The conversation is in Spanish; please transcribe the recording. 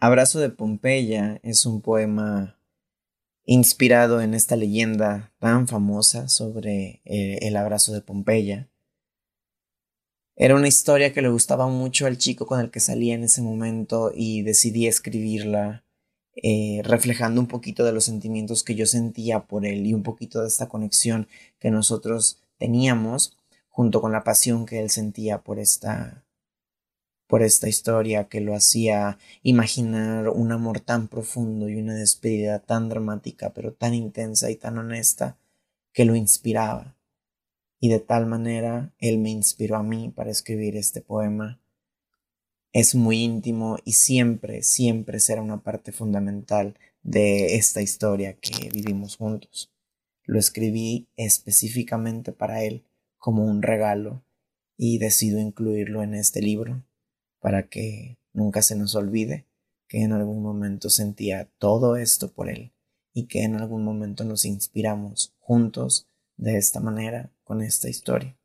Abrazo de Pompeya es un poema inspirado en esta leyenda tan famosa sobre eh, el abrazo de Pompeya. Era una historia que le gustaba mucho al chico con el que salía en ese momento y decidí escribirla eh, reflejando un poquito de los sentimientos que yo sentía por él y un poquito de esta conexión que nosotros teníamos junto con la pasión que él sentía por esta por esta historia que lo hacía imaginar un amor tan profundo y una despedida tan dramática pero tan intensa y tan honesta que lo inspiraba y de tal manera él me inspiró a mí para escribir este poema. Es muy íntimo y siempre, siempre será una parte fundamental de esta historia que vivimos juntos. Lo escribí específicamente para él como un regalo y decido incluirlo en este libro para que nunca se nos olvide que en algún momento sentía todo esto por él y que en algún momento nos inspiramos juntos de esta manera con esta historia.